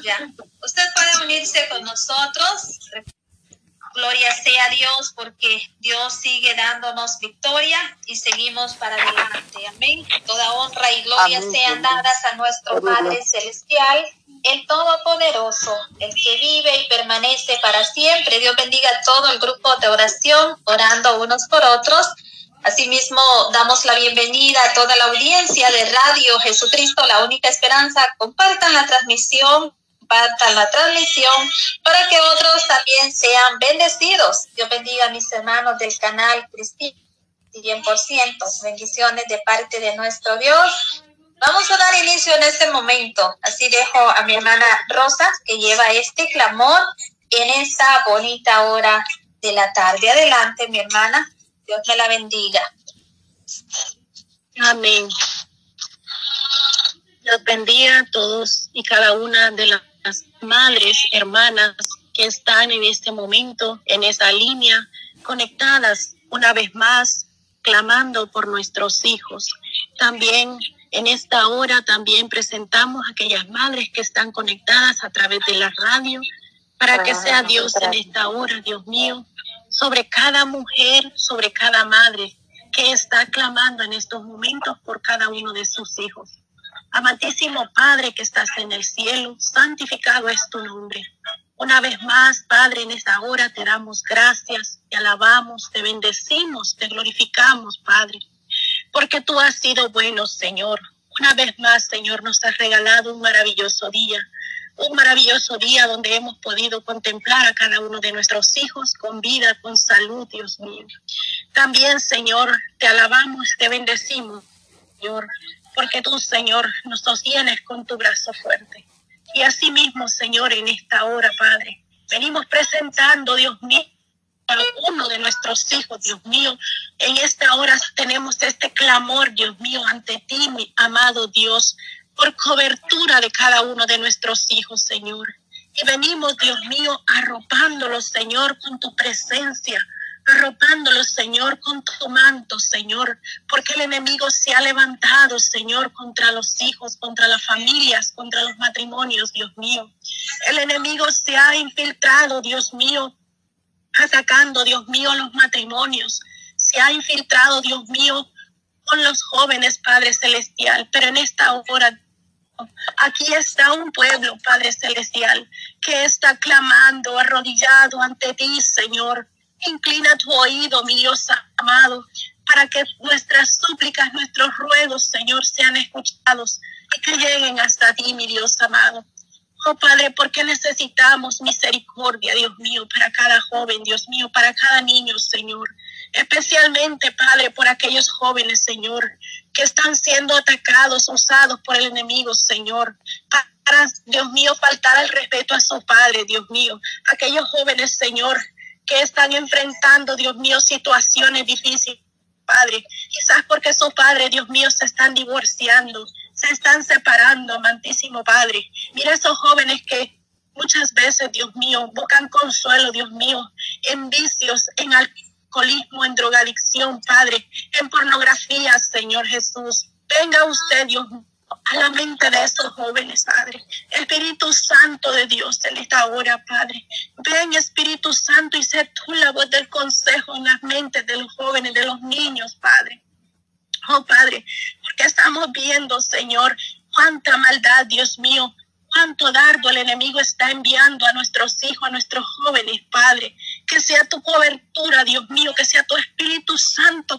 ya. Usted puede unirse con nosotros. Gloria sea a Dios porque Dios sigue dándonos victoria y seguimos para adelante. Amén. Toda honra y gloria sean dadas a nuestro Padre Celestial, el Todopoderoso, el que vive y permanece para siempre. Dios bendiga a todo el grupo de oración, orando unos por otros. Asimismo, damos la bienvenida a toda la audiencia de Radio Jesucristo, la única esperanza. Compartan la transmisión, compartan la transmisión para que otros también sean bendecidos. Dios bendiga a mis hermanos del canal Cristiano 100%. Bendiciones de parte de nuestro Dios. Vamos a dar inicio en este momento. Así dejo a mi hermana Rosa que lleva este clamor en esta bonita hora de la tarde. Adelante, mi hermana. Dios me la bendiga. Amén. Dios bendiga a todos y cada una de las madres, hermanas que están en este momento en esa línea, conectadas una vez más, clamando por nuestros hijos. También en esta hora también presentamos a aquellas madres que están conectadas a través de la radio, para que sea Dios en esta hora, Dios mío, sobre cada mujer, sobre cada madre que está clamando en estos momentos por cada uno de sus hijos. Amantísimo Padre que estás en el cielo, santificado es tu nombre. Una vez más, Padre, en esta hora te damos gracias, te alabamos, te bendecimos, te glorificamos, Padre, porque tú has sido bueno, Señor. Una vez más, Señor, nos has regalado un maravilloso día un maravilloso día donde hemos podido contemplar a cada uno de nuestros hijos con vida, con salud, Dios mío. También, Señor, te alabamos, te bendecimos, Señor, porque tú, Señor, nos sostienes con tu brazo fuerte. Y asimismo, Señor, en esta hora, Padre, venimos presentando, Dios mío, a uno de nuestros hijos, Dios mío. En esta hora tenemos este clamor, Dios mío, ante ti, mi amado Dios, por cobertura de cada uno de nuestros hijos, Señor. Y venimos, Dios mío, arropándolos, Señor, con tu presencia, arropándolos, Señor, con tu manto, Señor, porque el enemigo se ha levantado, Señor, contra los hijos, contra las familias, contra los matrimonios, Dios mío. El enemigo se ha infiltrado, Dios mío, atacando, Dios mío, los matrimonios. Se ha infiltrado, Dios mío, con los jóvenes, Padre Celestial. Pero en esta hora, Aquí está un pueblo, Padre Celestial, que está clamando, arrodillado ante ti, Señor. Inclina tu oído, mi Dios amado, para que nuestras súplicas, nuestros ruegos, Señor, sean escuchados y que lleguen hasta ti, mi Dios amado. Oh Padre, porque necesitamos misericordia, Dios mío, para cada joven, Dios mío, para cada niño, Señor. Especialmente, Padre, por aquellos jóvenes, Señor, que están siendo atacados, usados por el enemigo, Señor, para, Dios mío, faltar al respeto a su Padre, Dios mío. Aquellos jóvenes, Señor, que están enfrentando, Dios mío, situaciones difíciles, Padre. Quizás porque su Padre, Dios mío, se están divorciando, se están separando, amantísimo Padre. Mira esos jóvenes que muchas veces, Dios mío, buscan consuelo, Dios mío, en vicios, en alcohol alcoholismo, en drogadicción, Padre, en pornografía, Señor Jesús. Venga usted, Dios a la mente de esos jóvenes, Padre. Espíritu Santo de Dios en esta hora, Padre. Ven, Espíritu Santo, y sé tú la voz del consejo en las mentes de los jóvenes, de los niños, Padre. Oh, Padre, porque estamos viendo, Señor, cuánta maldad, Dios mío, cuánto dardo el enemigo está enviando a nuestros hijos, a nuestros jóvenes, Padre. Que sea tu cobertura, Dios mío, que sea tu Espíritu Santo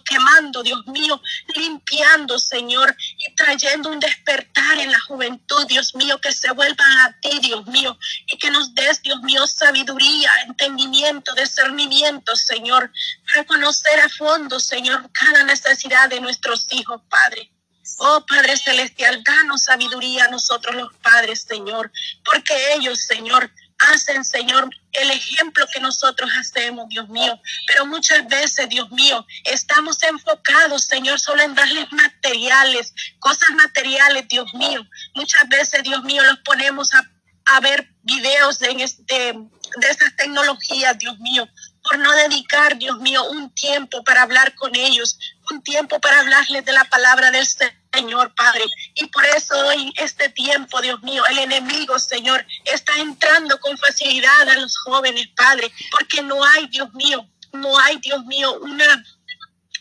quemando, Dios mío, limpiando, Señor, y trayendo un despertar en la juventud, Dios mío, que se vuelvan a ti, Dios mío, y que nos des, Dios mío, sabiduría, entendimiento, discernimiento, Señor, reconocer a fondo, Señor, cada necesidad de nuestros hijos, Padre. Oh Padre Celestial, danos sabiduría a nosotros los padres, Señor, porque ellos, Señor, hacen, Señor, el ejemplo que nosotros hacemos, Dios mío. Pero muchas veces, Dios mío, estamos enfocados, Señor, solo en darles materiales, cosas materiales, Dios mío. Muchas veces, Dios mío, los ponemos a, a ver videos en este, de esas tecnologías, Dios mío, por no dedicar, Dios mío, un tiempo para hablar con ellos, un tiempo para hablarles de la palabra del Señor Señor Padre. Y por eso hoy, este tiempo, Dios mío, el enemigo, Señor, está entrando con facilidad a los jóvenes, Padre, porque no hay, Dios mío, no hay, Dios mío, una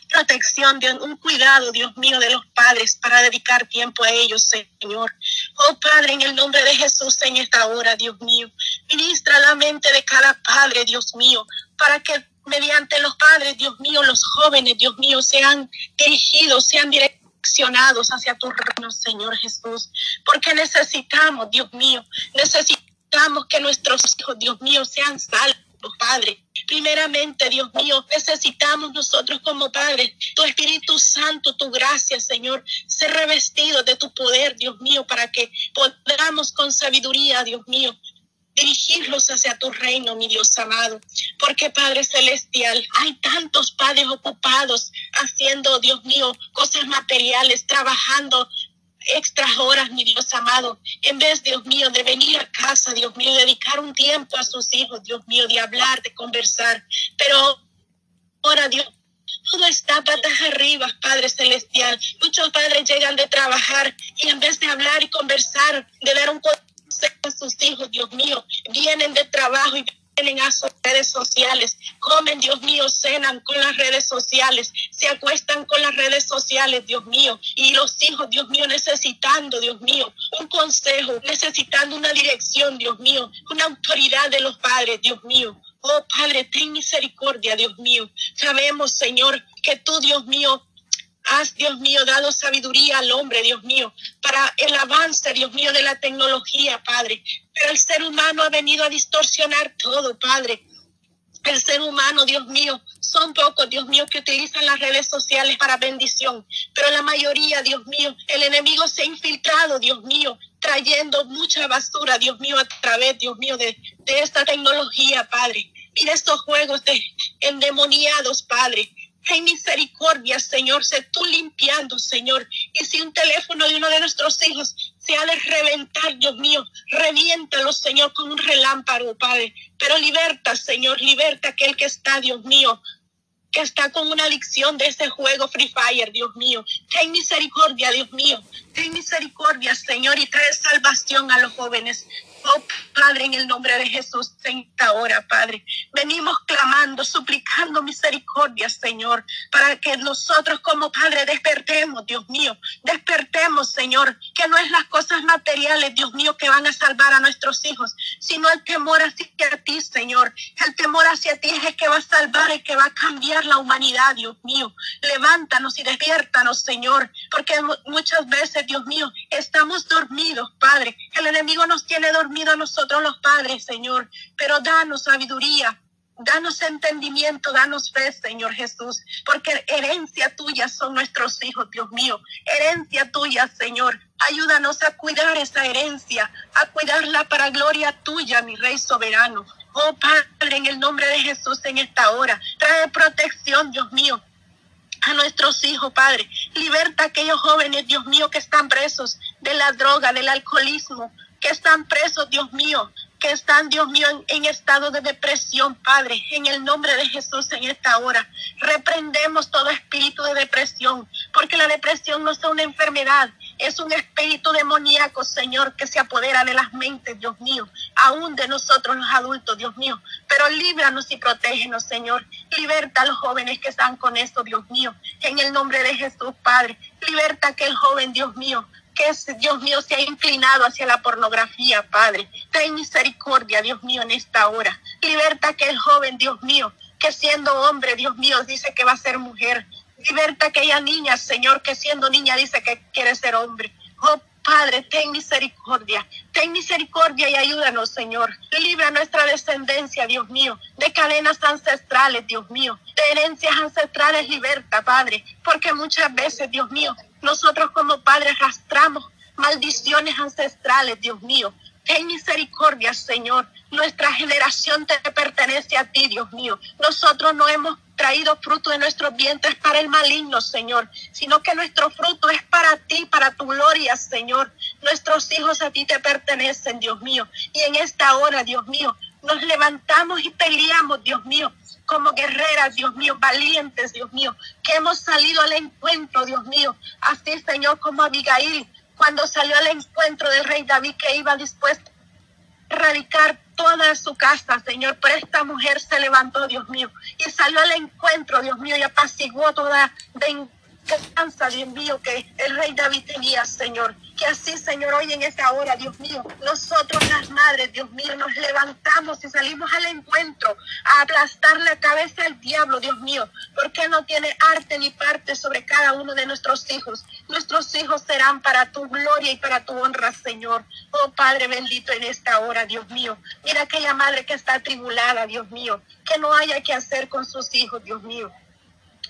protección, Dios, un cuidado, Dios mío, de los padres para dedicar tiempo a ellos, Señor. Oh Padre, en el nombre de Jesús en esta hora, Dios mío, ministra la mente de cada padre, Dios mío, para que mediante los padres, Dios mío, los jóvenes, Dios mío, sean dirigidos, sean hacia tu reino, Señor Jesús, porque necesitamos, Dios mío, necesitamos que nuestros hijos, Dios mío, sean salvos, Padre. Primeramente, Dios mío, necesitamos nosotros como padres, tu Espíritu Santo, tu gracia, Señor, ser revestido de tu poder, Dios mío, para que podamos con sabiduría, Dios mío, dirigirlos hacia tu reino, mi Dios amado. Porque Padre Celestial, hay tantos padres ocupados haciendo, Dios mío, cosas materiales, trabajando extras horas, mi Dios amado, en vez, Dios mío, de venir a casa, Dios mío, dedicar un tiempo a sus hijos, Dios mío, de hablar, de conversar. Pero ahora, Dios, todo está patas arriba, Padre Celestial. Muchos padres llegan de trabajar y en vez de hablar y conversar, de dar un sus hijos, Dios mío, vienen de trabajo y vienen a sus redes sociales, comen, Dios mío, cenan con las redes sociales, se acuestan con las redes sociales, Dios mío, y los hijos, Dios mío, necesitando, Dios mío, un consejo, necesitando una dirección, Dios mío, una autoridad de los padres, Dios mío. Oh Padre, ten misericordia, Dios mío. Sabemos, Señor, que tú, Dios mío, Has, Dios mío, dado sabiduría al hombre, Dios mío, para el avance, Dios mío, de la tecnología, Padre. Pero el ser humano ha venido a distorsionar todo, Padre. El ser humano, Dios mío, son pocos, Dios mío, que utilizan las redes sociales para bendición. Pero la mayoría, Dios mío, el enemigo se ha infiltrado, Dios mío, trayendo mucha basura, Dios mío, a través, Dios mío, de, de esta tecnología, Padre. Mira estos juegos de endemoniados, Padre hay misericordia, Señor. Sé tú limpiando, Señor. Y si un teléfono de uno de nuestros hijos se ha de reventar, Dios mío, reviéntalo, Señor, con un relámpago, Padre. Pero liberta, Señor, liberta aquel que está, Dios mío, que está con una adicción de ese juego Free Fire, Dios mío. Ten misericordia, Dios mío. Ten misericordia, Señor, y trae salvación a los jóvenes. Oh Padre, en el nombre de Jesús, en esta hora, Padre, venimos clamando, suplicando misericordia, Señor, para que nosotros como Padre despertemos, Dios mío, despertemos, Señor, que no es las cosas materiales, Dios mío, que van a salvar a nuestros hijos, sino el temor hacia ti, Señor. El temor hacia ti es el que va a salvar, el que va a cambiar la humanidad, Dios mío. Levántanos y despiértanos, Señor, porque muchas veces, Dios mío, estamos dormidos, Padre. El enemigo nos tiene dormidos a nosotros los padres, Señor, pero danos sabiduría, Danos entendimiento, danos fe, Señor Jesús, porque herencia tuya son nuestros hijos, Dios mío. Herencia tuya, Señor. Ayúdanos a cuidar esa herencia, a cuidarla para gloria tuya, mi Rey soberano. Oh Padre, en el nombre de Jesús en esta hora, trae protección, Dios mío, a nuestros hijos, Padre. Liberta a aquellos jóvenes, Dios mío, que están presos de la droga, del alcoholismo, que están presos, Dios mío, que están, Dios mío, en, estado de depresión, Padre, en el nombre de Jesús en esta hora. Reprendemos todo espíritu de depresión, porque la depresión no es una enfermedad, es un espíritu demoníaco, Señor, que se apodera de las mentes, Dios mío, aún de nosotros los adultos, Dios mío. Pero líbranos y protégenos, Señor. Liberta a los jóvenes que están con esto, Dios mío. En el nombre de Jesús, Padre. Liberta a aquel joven, Dios mío, que Dios mío, se ha inclinado hacia la pornografía, Padre. Ten misericordia, Dios mío, en esta hora. Liberta a aquel joven, Dios mío, que siendo hombre, Dios mío, dice que va a ser mujer. Liberta aquella niña, Señor, que siendo niña dice que quiere ser hombre. Oh, Padre, ten misericordia, ten misericordia y ayúdanos, Señor. Libra nuestra descendencia, Dios mío, de cadenas ancestrales, Dios mío, de herencias ancestrales, liberta, Padre, porque muchas veces, Dios mío, nosotros como padres arrastramos maldiciones ancestrales, Dios mío. Ten misericordia, Señor. Nuestra generación te pertenece a ti, Dios mío. Nosotros no hemos traído fruto de nuestros vientres para el maligno, Señor, sino que nuestro fruto es para ti, para tu gloria, Señor. Nuestros hijos a ti te pertenecen, Dios mío. Y en esta hora, Dios mío, nos levantamos y peleamos, Dios mío, como guerreras, Dios mío, valientes, Dios mío, que hemos salido al encuentro, Dios mío, así, Señor, como Abigail, cuando salió al encuentro del rey David, que iba dispuesto a erradicar toda su casa, Señor. Pero esta mujer se levantó, Dios mío, y salió al encuentro, Dios mío, y apaciguó toda descansa, Dios mío, que el rey David tenía, Señor. Que así, Señor, hoy en esta hora, Dios mío, nosotros las madres, Dios mío, nos levantamos y salimos al encuentro a aplastar la cabeza al diablo, Dios mío, porque no tiene arte ni parte sobre cada uno de nuestros hijos. Nuestros hijos serán para tu gloria y para tu honra, Señor. Oh Padre bendito en esta hora, Dios mío. Mira aquella madre que está atribulada, Dios mío, que no haya que hacer con sus hijos, Dios mío.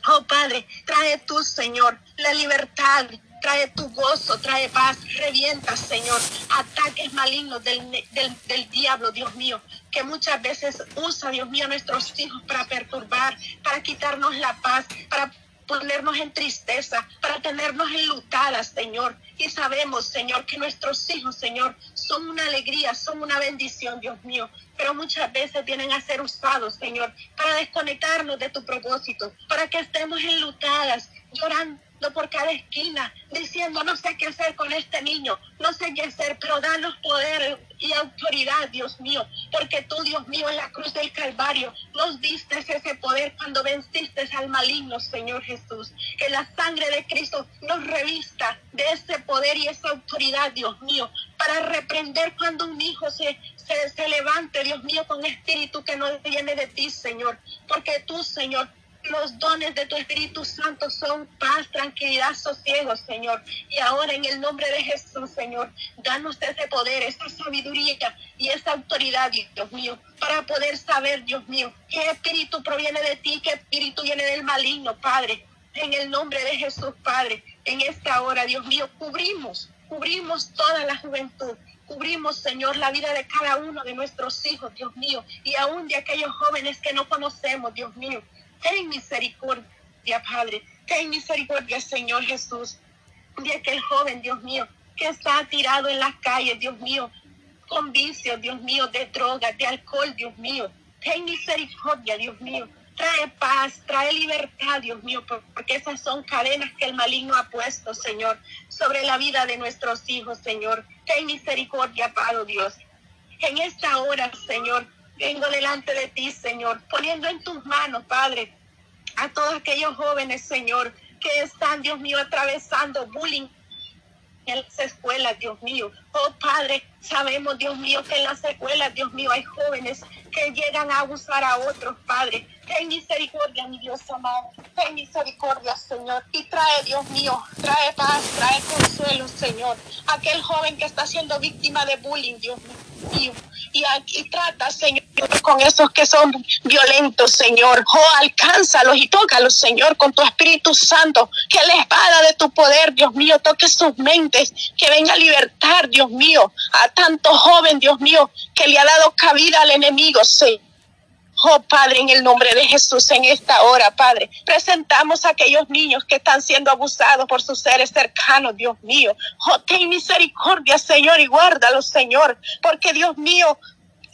Oh Padre, trae tú, Señor, la libertad, trae tu gozo, trae paz, revienta, Señor, ataques malignos del, del, diablo, Dios mío, que muchas veces usa, Dios mío, a nuestros hijos para perturbar, para quitarnos la paz, para ponernos en tristeza, para tenernos enlutadas, Señor. Y sabemos, Señor, que nuestros hijos, Señor, son una alegría, son una bendición, Dios mío. Pero muchas veces vienen a ser usados, Señor, para desconectarnos de tu propósito, para que estemos enlutadas, llorando por cada esquina, diciendo, no sé qué hacer con este niño, no sé qué hacer, pero danos poder y autoridad, Dios mío, porque tú, Dios mío, en la cruz del Calvario nos diste ese poder cuando venciste al maligno, Señor Jesús. Que la sangre de Cristo nos revista de ese poder y esa autoridad, Dios mío, para reprender cuando un hijo se, se, se levante, Dios mío, con espíritu que no viene de ti, Señor. Porque tú, Señor, los dones de tu Espíritu Santo son paz, tranquilidad, sosiego, Señor. Y ahora en el nombre de Jesús, Señor, danos ese poder, esa sabiduría y esa autoridad, Dios mío, para poder saber, Dios mío, qué espíritu proviene de ti, qué espíritu viene del maligno, Padre. En el nombre de Jesús, Padre, en esta hora, Dios mío, cubrimos, cubrimos toda la juventud, cubrimos, Señor, la vida de cada uno de nuestros hijos, Dios mío, y aún de aquellos jóvenes que no conocemos, Dios mío. Ten misericordia, Padre. Ten misericordia, Señor Jesús, de aquel joven, Dios mío, que está tirado en las calles, Dios mío, con vicios, Dios mío, de drogas, de alcohol, Dios mío. Ten misericordia, Dios mío. Trae paz, trae libertad, Dios mío, porque esas son cadenas que el maligno ha puesto, Señor, sobre la vida de nuestros hijos, Señor. Ten misericordia, Padre Dios. En esta hora, Señor, vengo delante de ti, Señor, poniendo en tus manos, Padre, a todos aquellos jóvenes, Señor, que están, Dios mío, atravesando bullying en las escuelas, Dios mío. Oh Padre, sabemos, Dios mío, que en las escuelas, Dios mío, hay jóvenes que llegan a abusar a otros, Padre. Ten misericordia, mi Dios amado. Ten misericordia, Señor. Y trae, Dios mío, trae paz, trae consuelo, Señor. Aquel joven que está siendo víctima de bullying, Dios mío y, aquí trata, Señor, con esos que son violentos, Señor. Oh, alcánzalos y tócalos, Señor, con tu Espíritu Santo. Que la espada de tu poder, Dios mío, toque sus mentes. Que venga a libertar, Dios mío, a tanto joven, Dios mío, que le ha dado cabida al enemigo, Señor. Oh Padre, en el nombre de Jesús, en esta hora, Padre, presentamos a aquellos niños que están siendo abusados por sus seres cercanos, Dios mío. Oh, ten misericordia, Señor, y guárdalos, Señor, porque Dios mío,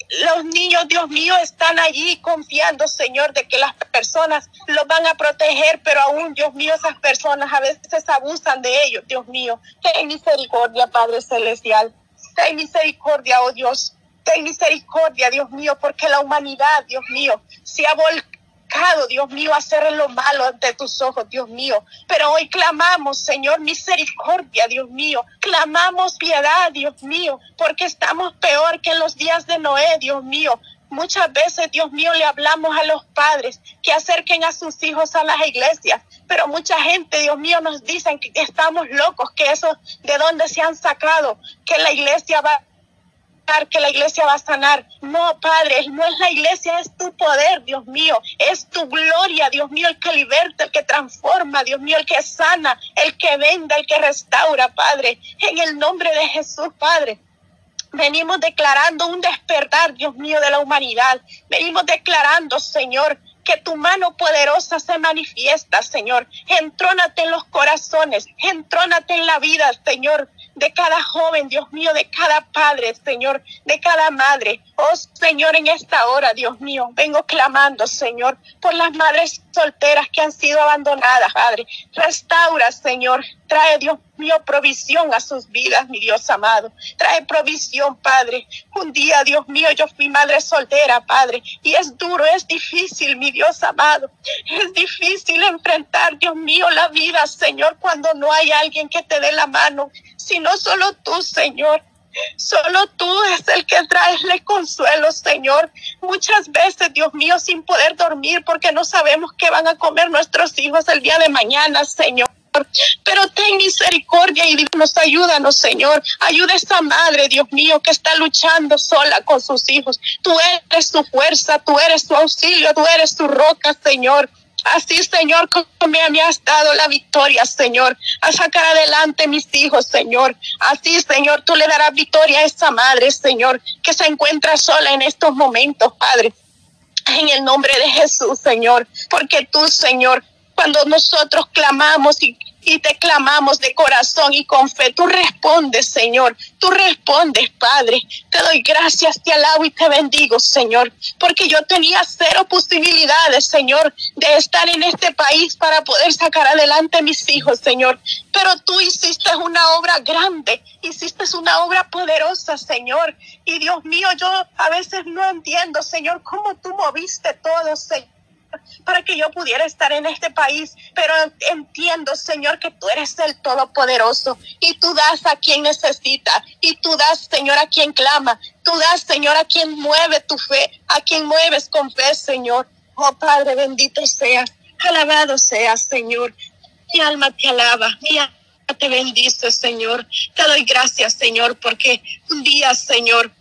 los niños, Dios mío, están allí confiando, Señor, de que las personas los van a proteger, pero aún, Dios mío, esas personas a veces abusan de ellos, Dios mío. Ten misericordia, Padre Celestial. Ten misericordia, oh Dios. Ten misericordia, Dios mío, porque la humanidad, Dios mío, se ha volcado, Dios mío, hacer lo malo ante tus ojos, Dios mío. Pero hoy clamamos, Señor, misericordia, Dios mío. Clamamos piedad, Dios mío, porque estamos peor que en los días de Noé, Dios mío. Muchas veces, Dios mío, le hablamos a los padres que acerquen a sus hijos a las iglesias, pero mucha gente, Dios mío, nos dicen que estamos locos, que eso de dónde se han sacado, que la iglesia va que la iglesia va a sanar. No, Padre, no es la iglesia, es tu poder, Dios mío. Es tu gloria, Dios mío, el que liberta, el que transforma, Dios mío, el que sana, el que venda, el que restaura, Padre. En el nombre de Jesús, Padre. Venimos declarando un despertar, Dios mío, de la humanidad. Venimos declarando, Señor, que tu mano poderosa se manifiesta, Señor. Entrónate en los corazones, entrónate en la vida, Señor, de cada joven, Dios mío, de cada padre, Señor, de cada madre. Oh Señor, en esta hora, Dios mío, vengo clamando, Señor, por las madres solteras que han sido abandonadas, Padre. Restaura, Señor. Trae, Dios mío, provisión a sus vidas, mi Dios amado. Trae provisión, Padre. Un día, Dios mío, yo fui madre soltera, Padre. Y es duro, es difícil, mi Dios amado. Es difícil enfrentar, Dios mío, la vida, Señor, cuando no hay alguien que te dé la mano, sino solo tú, Señor. Solo tú es el que traesle consuelo, Señor. Muchas veces, Dios mío, sin poder dormir porque no sabemos qué van a comer nuestros hijos el día de mañana, Señor. Pero ten misericordia y nos ayúdanos, Señor. Ayuda a esta madre, Dios mío, que está luchando sola con sus hijos. Tú eres su fuerza, tú eres su auxilio, tú eres su roca, Señor. Así, Señor, como me has dado la victoria, Señor, a sacar adelante mis hijos, Señor. Así, Señor, tú le darás victoria a esa madre, Señor, que se encuentra sola en estos momentos, Padre. En el nombre de Jesús, Señor, porque tú, Señor, cuando nosotros clamamos y y te clamamos de corazón y con fe. Tú respondes, Señor. Tú respondes, Padre. Te doy gracias, te alabo y te bendigo, Señor. Porque yo tenía cero posibilidades, Señor, de estar en este país para poder sacar adelante a mis hijos, Señor. Pero tú hiciste una obra grande, hiciste una obra poderosa, Señor. Y Dios mío, yo a veces no entiendo, Señor, cómo tú moviste todo, Señor para que yo pudiera estar en este país, pero entiendo, Señor, que tú eres el Todopoderoso y tú das a quien necesita y tú das, Señor, a quien clama, tú das, Señor, a quien mueve tu fe, a quien mueves con fe, Señor. Oh Padre, bendito seas, alabado seas, Señor. Mi alma te alaba, mi alma te bendice, Señor. Te doy gracias, Señor, porque un día, Señor,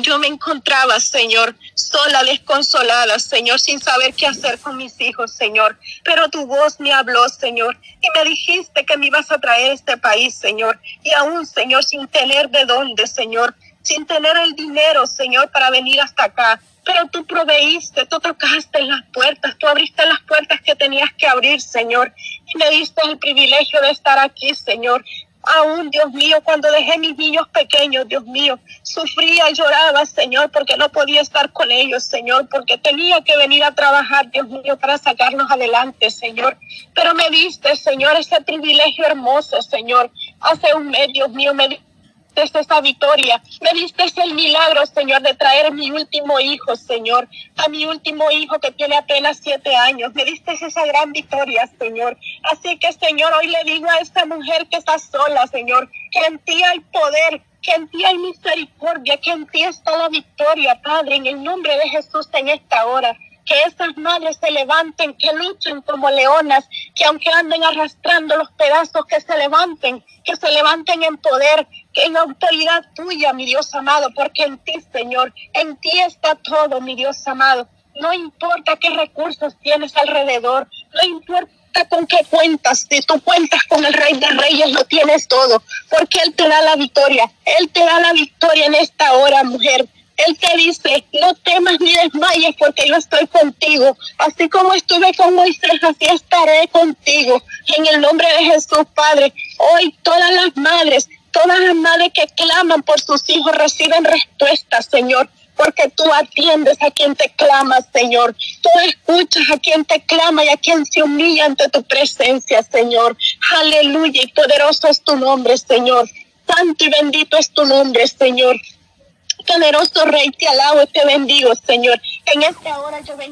yo me encontraba, Señor, sola, desconsolada, Señor, sin saber qué hacer con mis hijos, Señor. Pero tu voz me habló, Señor, y me dijiste que me ibas a traer este país, Señor. Y aún, Señor, sin tener de dónde, Señor, sin tener el dinero, Señor, para venir hasta acá. Pero tú proveíste, tú tocaste las puertas, tú abriste las puertas que tenías que abrir, Señor. Y me diste el privilegio de estar aquí, Señor. Aún, Dios mío, cuando dejé mis niños pequeños, Dios mío, sufría y lloraba, Señor, porque no podía estar con ellos, Señor, porque tenía que venir a trabajar, Dios mío, para sacarnos adelante, Señor. Pero me diste, Señor, ese privilegio hermoso, Señor. Hace un mes, Dios mío, me diste diste esa victoria, me diste el milagro, Señor, de traer mi último hijo, Señor, a mi último hijo que tiene apenas siete años. Me diste esa gran victoria, Señor. Así que, Señor, hoy le digo a esta mujer que está sola, Señor, que en ti hay poder, que en ti hay misericordia, que en ti está la victoria, Padre, en el nombre de Jesús en esta hora que esas madres se levanten, que luchen como leonas, que aunque anden arrastrando los pedazos, que se levanten, que se levanten en poder, en autoridad tuya, mi Dios amado, porque en ti, Señor, en ti está todo, mi Dios amado. No importa qué recursos tienes alrededor, no importa con qué cuentas, si tú cuentas con el Rey de Reyes, lo tienes todo, porque Él te da la victoria, Él te da la victoria en esta hora, mujer. Él te dice, no temas ni desmayes porque yo estoy contigo. Así como estuve con Moisés, así estaré contigo. En el nombre de Jesús, Padre, hoy todas las madres, todas las madres que claman por sus hijos reciben respuesta, Señor. Porque tú atiendes a quien te clama, Señor. Tú escuchas a quien te clama y a quien se humilla ante tu presencia, Señor. Aleluya y poderoso es tu nombre, Señor. Santo y bendito es tu nombre, Señor. Poderoso Rey, te alabo y te bendigo, Señor. En esta hora yo bendigo.